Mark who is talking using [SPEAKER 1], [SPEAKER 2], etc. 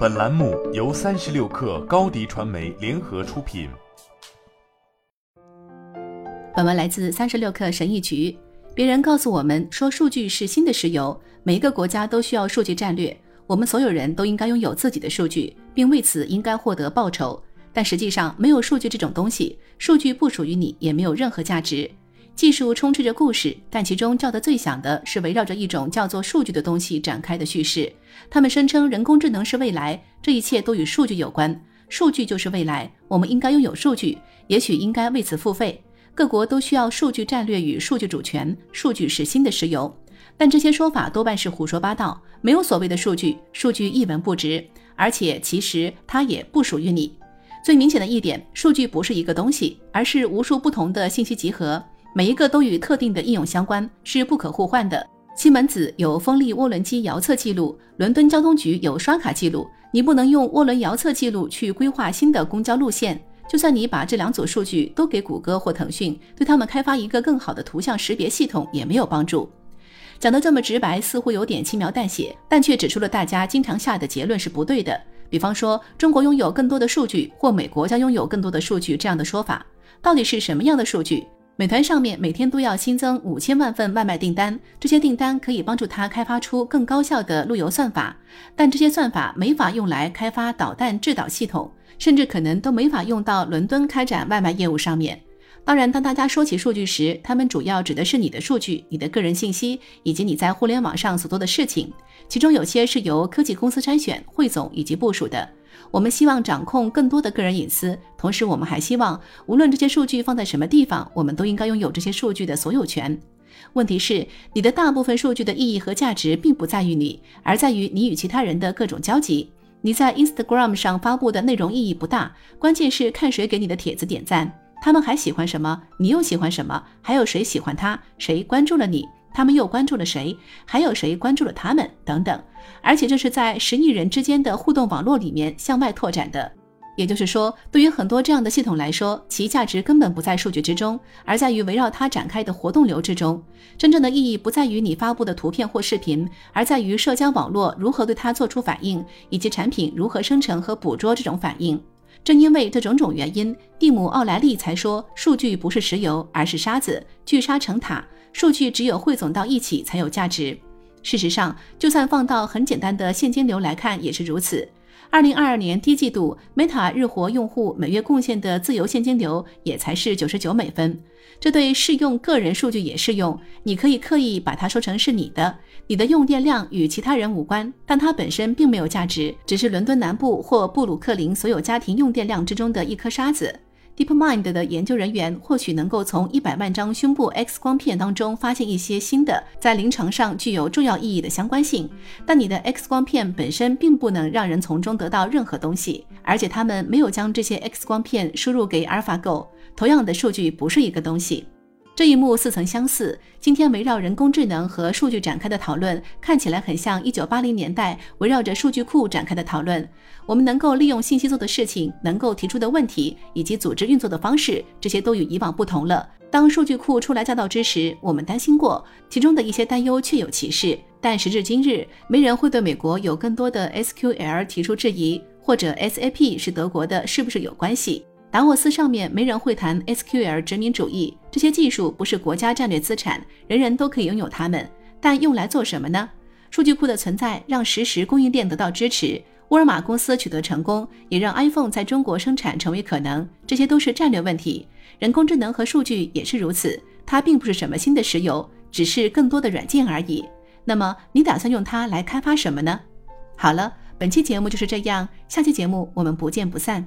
[SPEAKER 1] 本栏目由三十六氪高低传媒联合出品。
[SPEAKER 2] 本文来自三十六氪神译局。别人告诉我们说，数据是新的石油，每一个国家都需要数据战略，我们所有人都应该拥有自己的数据，并为此应该获得报酬。但实际上，没有数据这种东西，数据不属于你，也没有任何价值。技术充斥着故事，但其中叫得最响的是围绕着一种叫做数据的东西展开的叙事。他们声称人工智能是未来，这一切都与数据有关。数据就是未来，我们应该拥有数据，也许应该为此付费。各国都需要数据战略与数据主权，数据是新的石油。但这些说法多半是胡说八道，没有所谓的数据，数据一文不值，而且其实它也不属于你。最明显的一点，数据不是一个东西，而是无数不同的信息集合。每一个都与特定的应用相关，是不可互换的。西门子有风力涡轮机遥测记录，伦敦交通局有刷卡记录。你不能用涡轮遥测记录去规划新的公交路线。就算你把这两组数据都给谷歌或腾讯，对他们开发一个更好的图像识别系统也没有帮助。讲得这么直白，似乎有点轻描淡写，但却指出了大家经常下的结论是不对的。比方说，中国拥有更多的数据，或美国将拥有更多的数据这样的说法，到底是什么样的数据？美团上面每天都要新增五千万份外卖订单，这些订单可以帮助他开发出更高效的路由算法，但这些算法没法用来开发导弹制导系统，甚至可能都没法用到伦敦开展外卖业务上面。当然，当大家说起数据时，他们主要指的是你的数据、你的个人信息以及你在互联网上所做的事情，其中有些是由科技公司筛选、汇总以及部署的。我们希望掌控更多的个人隐私，同时我们还希望，无论这些数据放在什么地方，我们都应该拥有这些数据的所有权。问题是，你的大部分数据的意义和价值并不在于你，而在于你与其他人的各种交集。你在 Instagram 上发布的内容意义不大，关键是看谁给你的帖子点赞，他们还喜欢什么，你又喜欢什么，还有谁喜欢他，谁关注了你。他们又关注了谁？还有谁关注了他们？等等。而且这是在十亿人之间的互动网络里面向外拓展的。也就是说，对于很多这样的系统来说，其价值根本不在数据之中，而在于围绕它展开的活动流之中。真正的意义不在于你发布的图片或视频，而在于社交网络如何对它做出反应，以及产品如何生成和捕捉这种反应。正因为这种种原因，蒂姆·奥莱利才说，数据不是石油，而是沙子，聚沙成塔。数据只有汇总到一起才有价值。事实上，就算放到很简单的现金流来看，也是如此。二零二二年第一季度，Meta 日活用户每月贡献的自由现金流也才是九十九美分。这对适用个人数据也适用。你可以刻意把它说成是你的，你的用电量与其他人无关，但它本身并没有价值，只是伦敦南部或布鲁克林所有家庭用电量之中的一颗沙子。DeepMind 的研究人员或许能够从一百万张胸部 X 光片当中发现一些新的在临床上具有重要意义的相关性，但你的 X 光片本身并不能让人从中得到任何东西，而且他们没有将这些 X 光片输入给 AlphaGo，同样的数据不是一个东西。这一幕似曾相似。今天围绕人工智能和数据展开的讨论，看起来很像一九八零年代围绕着数据库展开的讨论。我们能够利用信息做的事情，能够提出的问题，以及组织运作的方式，这些都与以往不同了。当数据库初来乍到之时，我们担心过，其中的一些担忧确有其事。但时至今日，没人会对美国有更多的 SQL 提出质疑，或者 SAP 是德国的，是不是有关系？达沃斯上面没人会谈 SQL 殖民主义，这些技术不是国家战略资产，人人都可以拥有它们。但用来做什么呢？数据库的存在让实时供应链得到支持，沃尔玛公司取得成功，也让 iPhone 在中国生产成为可能。这些都是战略问题。人工智能和数据也是如此，它并不是什么新的石油，只是更多的软件而已。那么你打算用它来开发什么呢？好了，本期节目就是这样，下期节目我们不见不散。